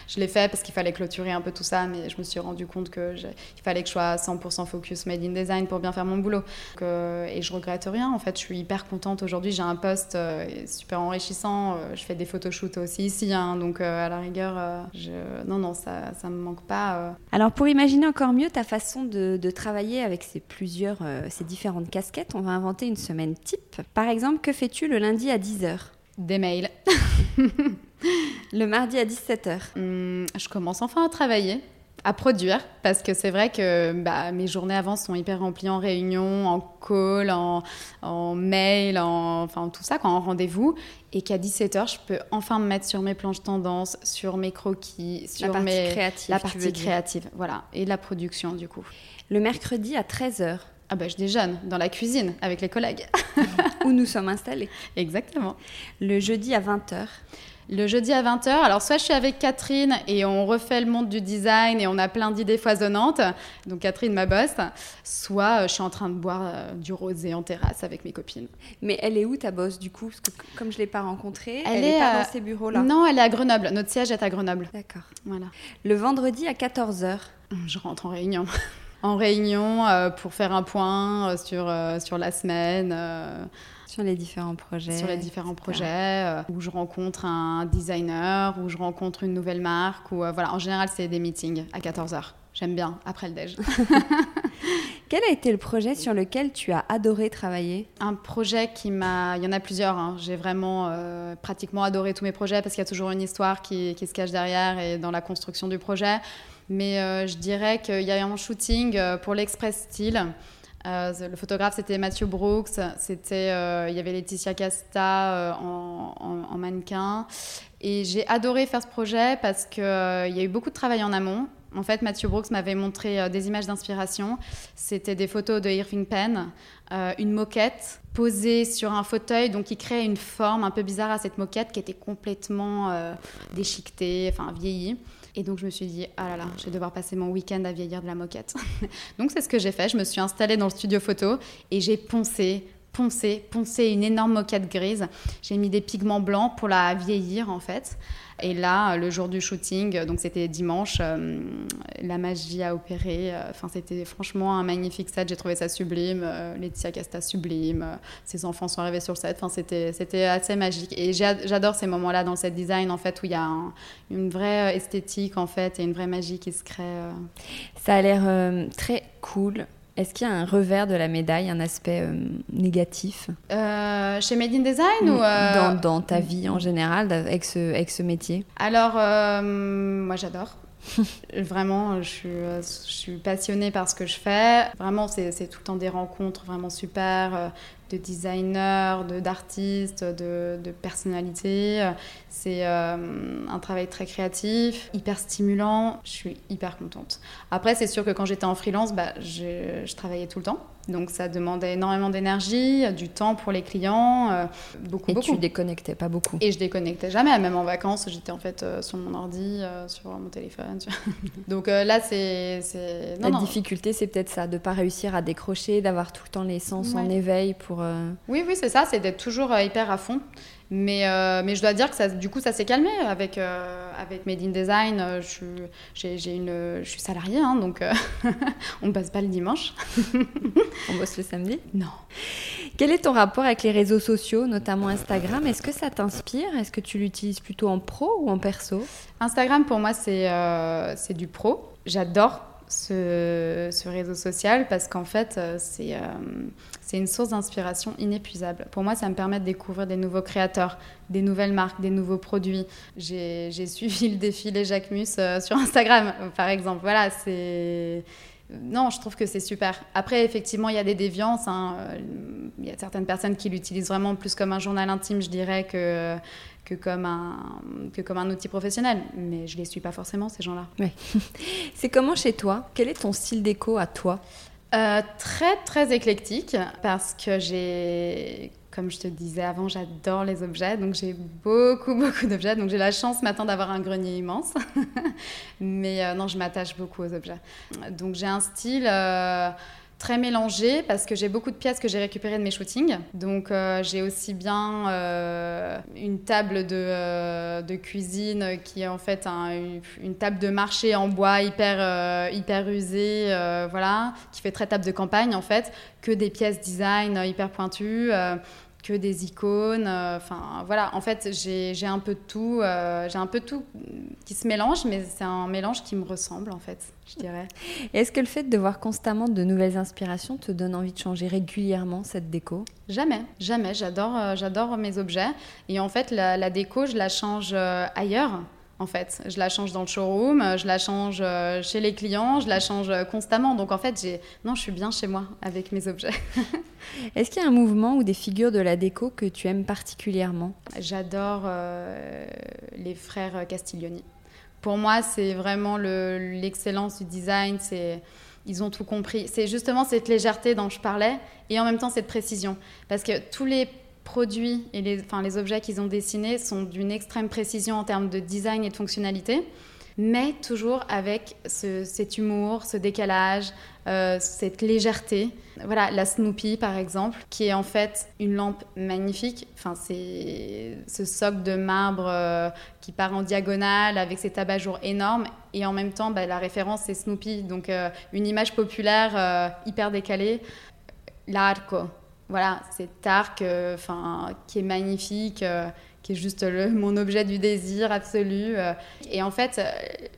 je l'ai fait parce qu'il fallait clôturer un peu tout ça, mais je me suis rendu compte qu'il fallait que je sois 100% focus made in design pour bien faire mon boulot. et je regrette rien. En fait, je suis hyper contente aujourd'hui. J'ai un poste super enrichissant. je fais des photoshoots aussi ici. Hein, donc euh, à la rigueur, euh, je... non, non, ça ne me manque pas. Euh. Alors pour imaginer encore mieux ta façon de, travailler avec ces plusieurs, ces différentes casquettes, on va inventer une semaine type. Par exemple, que fais-tu le lundi à 10h Des mails. le mardi à 17h hum, Je commence enfin à travailler à produire parce que c'est vrai que bah, mes journées avant sont hyper remplies en réunion, en call, en, en mail, en, enfin tout ça, quand en rendez-vous et qu'à 17h, je peux enfin me mettre sur mes planches tendance, sur mes croquis, sur la partie mes... créative, la partie créative, voilà, et la production du coup. Le mercredi à 13h. Ah bah je déjeune dans la cuisine avec les collègues. Où nous sommes installés. Exactement. Le jeudi à 20h le jeudi à 20h. Alors, soit je suis avec Catherine et on refait le monde du design et on a plein d'idées foisonnantes. Donc, Catherine, ma boss. Soit euh, je suis en train de boire euh, du rosé en terrasse avec mes copines. Mais elle est où ta boss du coup? Parce que comme je ne l'ai pas rencontrée, elle n'est pas dans ces bureaux-là. Non, elle est à Grenoble. Notre siège est à Grenoble. D'accord. Voilà. Le vendredi à 14h Je rentre en réunion. en réunion euh, pour faire un point sur, sur la semaine sur les différents projets. Sur les différents projets, euh, où je rencontre un designer, où je rencontre une nouvelle marque, ou euh, voilà, en général, c'est des meetings à 14h. J'aime bien, après le déj. Quel a été le projet sur lequel tu as adoré travailler? Un projet qui m'a... Il y en a plusieurs. Hein. J'ai vraiment euh, pratiquement adoré tous mes projets parce qu'il y a toujours une histoire qui, qui, se cache derrière et dans la construction du projet. Mais je dirais qu'il y a un shooting pour l'Express Style le photographe, c'était Mathieu Brooks. C'était, euh, il y avait Laetitia Casta euh, en, mannequin. Et j'ai adoré faire ce projet parce qu'il y a eu beaucoup de travail en amont. En fait, Mathieu Brooks m'avait montré des images d'inspiration. C'était des photos de Irving Penn, une moquette posée sur un fauteuil, donc qui créait une forme un peu bizarre à cette moquette qui était complètement déchiquetée, enfin vieillie. Et donc je me suis dit, ah là là, je vais devoir passer mon week-end à vieillir de la moquette. donc c'est ce que j'ai fait. Je me suis installée dans le studio photo et j'ai poncé, poncé, poncé une énorme moquette grise. J'ai mis des pigments blancs pour la vieillir en fait. Et là, le jour du shooting, donc c'était dimanche, euh, la magie a opéré. Euh, enfin, c'était franchement un magnifique set. J'ai trouvé ça sublime. Euh, Laetitia Casta sublime. ses enfants sont arrivés sur le set. Enfin, c'était c'était assez magique. Et j'adore ces moments-là dans le design en fait où il y a une vraie esthétique en fait et une vraie magie qui se crée. Ça a l'air très cool. Est-ce qu'il y a un revers de la médaille, un aspect euh, négatif? Euh, Chez Made in Design ou euh, dans, ta vie en général avec ce, avec ce métier? Alors, moi j'adore. vraiment, je suis, je suis, passionnée par ce que je fais. Vraiment, c'est tout le temps des rencontres vraiment super de designers, d'artistes, de, de, personnalités. C'est un travail très créatif, hyper stimulant. Je suis hyper contente. Après, c'est sûr que quand j'étais en freelance, bah, je travaillais tout le temps. Donc ça demandait énormément d'énergie, du temps pour les clients, euh, beaucoup, Et beaucoup. tu déconnectais pas beaucoup. Et je déconnectais jamais, même en vacances, j'étais en fait euh, sur mon ordi, euh, sur mon téléphone. Donc là, c'est... La difficulté, c'est peut-être ça, de pas réussir à décrocher, d'avoir tout le temps les sens en éveil pour... Oui, oui, c'est ça, c'est d'être toujours hyper à fond. Mais, euh, mais je dois dire que ça, du coup, ça s'est calmé avec, euh, avec Made in Design. Euh, je, suis, j'ai, une, je suis salariée, hein, donc on ne passe pas le dimanche. on bosse le samedi Non. Quel est ton rapport avec les réseaux sociaux, notamment Instagram? Est-ce que ça t'inspire? Est-ce que tu l'utilises plutôt en pro ou en perso? Instagram, pour moi, c'est, c'est du pro. J'adore ce, réseau social parce qu'en fait, c'est c'est une source d'inspiration inépuisable. Pour moi, ça me permet de découvrir des nouveaux créateurs, des nouvelles marques, des nouveaux produits. J'ai suivi le défilé Jacquemus euh, sur Instagram, par exemple. Voilà, c'est... Non, je trouve que c'est super. Après, effectivement, il y a des déviances. Hein. Il y a certaines personnes qui l'utilisent vraiment plus comme un journal intime, je dirais, que, que, comme, un, que comme un outil professionnel. Mais je ne les suis pas forcément, ces gens-là. Oui. c'est comment chez toi? Quel est ton style déco à toi? Euh, très très éclectique parce que j'ai, comme je te disais avant, j'adore les objets, donc j'ai beaucoup beaucoup d'objets, donc j'ai la chance maintenant d'avoir un grenier immense, mais euh, non, je m'attache beaucoup aux objets. Donc j'ai un style euh, très mélangé parce que j'ai beaucoup de pièces que j'ai récupérées de mes shootings. Donc euh, j'ai aussi bien euh, une table de, euh, de, cuisine qui est en fait une, table de marché en bois hyper, hyper usée, voilà, qui fait très table de campagne en fait, que des pièces design hyper pointues que des icônes. Euh, enfin, voilà, en fait, j'ai un peu de tout. Euh, j'ai un peu de tout qui se mélange, mais c'est un mélange qui me ressemble, en fait, je dirais. Est-ce que le fait de voir constamment de nouvelles inspirations te donne envie de changer régulièrement cette déco? Jamais, jamais. J'adore euh, j'adore mes objets. Et en fait, la, la déco, je la change ailleurs en fait. Je la change dans le showroom, je la change euh, chez les clients, je la change euh, constamment. Donc en fait, j'ai non, je suis bien chez moi avec mes objets. Est-ce qu'il y a un mouvement ou des figures de la déco que tu aimes particulièrement? J'adore euh, les frères Castiglioni. Pour moi, c'est vraiment l'excellence du design. C'est ils ont tout compris. C'est justement cette légèreté dont je parlais et en même temps cette précision. Parce que tous les produits et les, enfin, les objets qu'ils ont dessinés sont d'une extrême précision en termes de design et de fonctionnalité, mais toujours avec cet humour, ce décalage, euh, cette légèreté. Voilà, la Snoopy par exemple, qui est en fait une lampe magnifique. Enfin, c'est ce socle de marbre euh, qui part en diagonale avec ses tabac-jours énormes. Et en même temps, bah, la référence c'est Snoopy, donc euh, une image populaire hyper décalée. L'arco, voilà, cet arc euh, qui est magnifique, euh, qui est juste le, mon objet du désir absolu. Euh. Et en fait,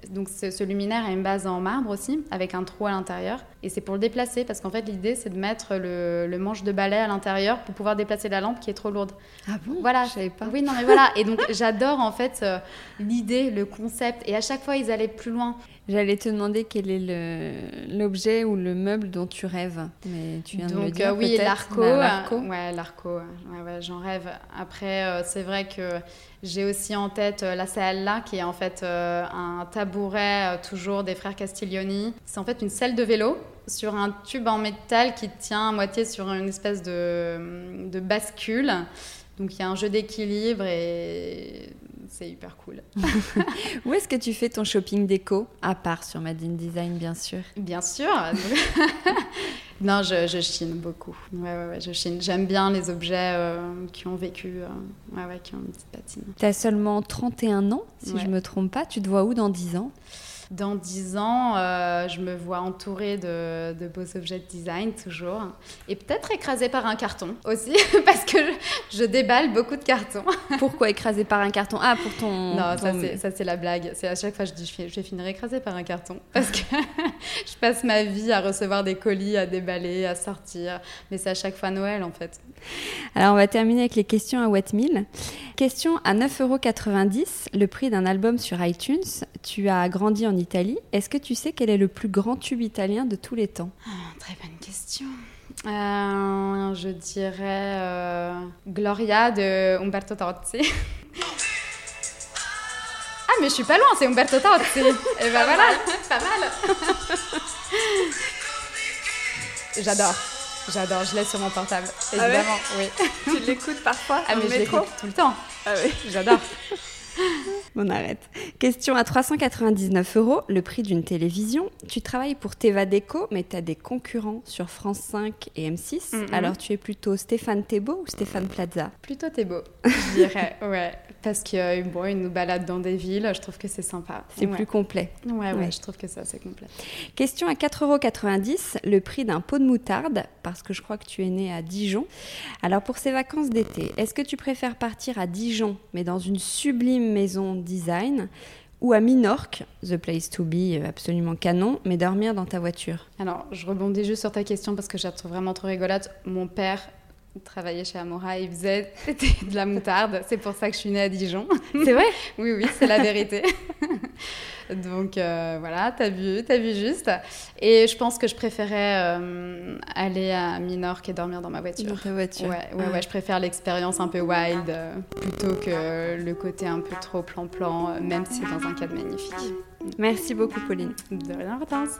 donc ce, luminaire a une base en marbre aussi, avec un trou à l'intérieur. Et c'est pour le déplacer, parce qu'en fait, l'idée, c'est de mettre le, manche de balai à l'intérieur pour pouvoir déplacer la lampe qui est trop lourde. Ah bon? Voilà. Je savais pas. Oui, non, mais voilà. Et donc, j'adore en fait l'idée, le concept. Et à chaque fois, ils allaient plus loin. J'allais te demander quel est l'objet ou le meuble dont tu rêves. Mais tu viens de me dire. Euh, oui, l'arco. Bah, ouais, l'arco. Ouais, ouais, j'en rêve. Après, euh, c'est vrai que j'ai aussi en tête euh, la salle-là, qui est en fait un tabouret toujours des frères Castiglioni. C'est en fait une selle de vélo sur un tube en métal qui tient à moitié sur une espèce de, de bascule. Donc il y a un jeu d'équilibre et c'est hyper cool. Où est-ce que tu fais ton shopping déco À part sur Madine Design, bien sûr? Bien sûr. non, je, chine beaucoup. Ouais, ouais, ouais je chine. J'aime bien les objets euh, qui ont vécu, euh, qui ont une petite patine. Tu as seulement 31 ans, si je ne me trompe pas. Tu te vois où dans 10 ans? Dans dix ans, euh, je me vois entourée de, beaux objets de design, toujours. Et peut-être écrasée par un carton aussi, parce que je, déballe beaucoup de cartons. Pourquoi écrasée par un carton? Ah, pour ton... Non, ça c'est la blague. C'est à chaque fois que je dis je vais finir écrasée par un carton. Parce que je passe ma vie à recevoir des colis, à déballer, à sortir. Mais c'est à chaque fois Noël, en fait. Alors, on va terminer avec les questions à Wattmill. Question à 9,90€, le prix d'un album sur iTunes. Tu as grandi en Italie. Est-ce que tu sais quel est le plus grand tube italien de tous les temps? Ah, Très bonne question. Euh, je dirais euh, Gloria de Umberto Tozzi. ah, mais je suis pas loin, c'est Umberto Tozzi. Et ben voilà, pas mal. J'adore. J'adore, je laisse sur mon portable, ah évidemment, oui. Tu l'écoutes parfois Ah, mais je l'écoute tout le temps. Ah oui. J'adore. On arrête. Question à 399 euros, le prix d'une télévision. Tu travailles pour Teva Deco, mais tu as des concurrents sur France 5 et M6. Alors tu es plutôt Stéphane Thébault ou Stéphane Plaza? Plutôt Thébault, je dirais, ouais. Parce que bon, une balade dans des villes, je trouve que c'est sympa. C'est plus complet. Ouais, ouais, je trouve que ça, c'est complet. Question à 4,90 euros, le prix d'un pot de moutarde, parce que je crois que tu es né à Dijon. Alors pour ces vacances d'été, est-ce que tu préfères partir à Dijon, mais dans une sublime maison design, ou à Minorque, the place to be, absolument canon, mais dormir dans ta voiture? Alors, je rebondis juste sur ta question parce que je la trouve vraiment trop rigolote. Mon père travaillait chez Amora, il faisait de la moutarde. C'est pour ça que je suis née à Dijon. C'est vrai? Oui, oui, c'est la vérité. Donc euh, voilà, t'as vu, as vu juste. Et je pense que je préférais euh, aller à Minorque et dormir dans ma voiture. Dans ta voiture. Ouais, ouais, ouais je préfère l'expérience un peu wild euh, plutôt que le côté un peu trop plan-plan, même si c'est dans un cadre magnifique. Merci beaucoup, Pauline. De rien, Hortense.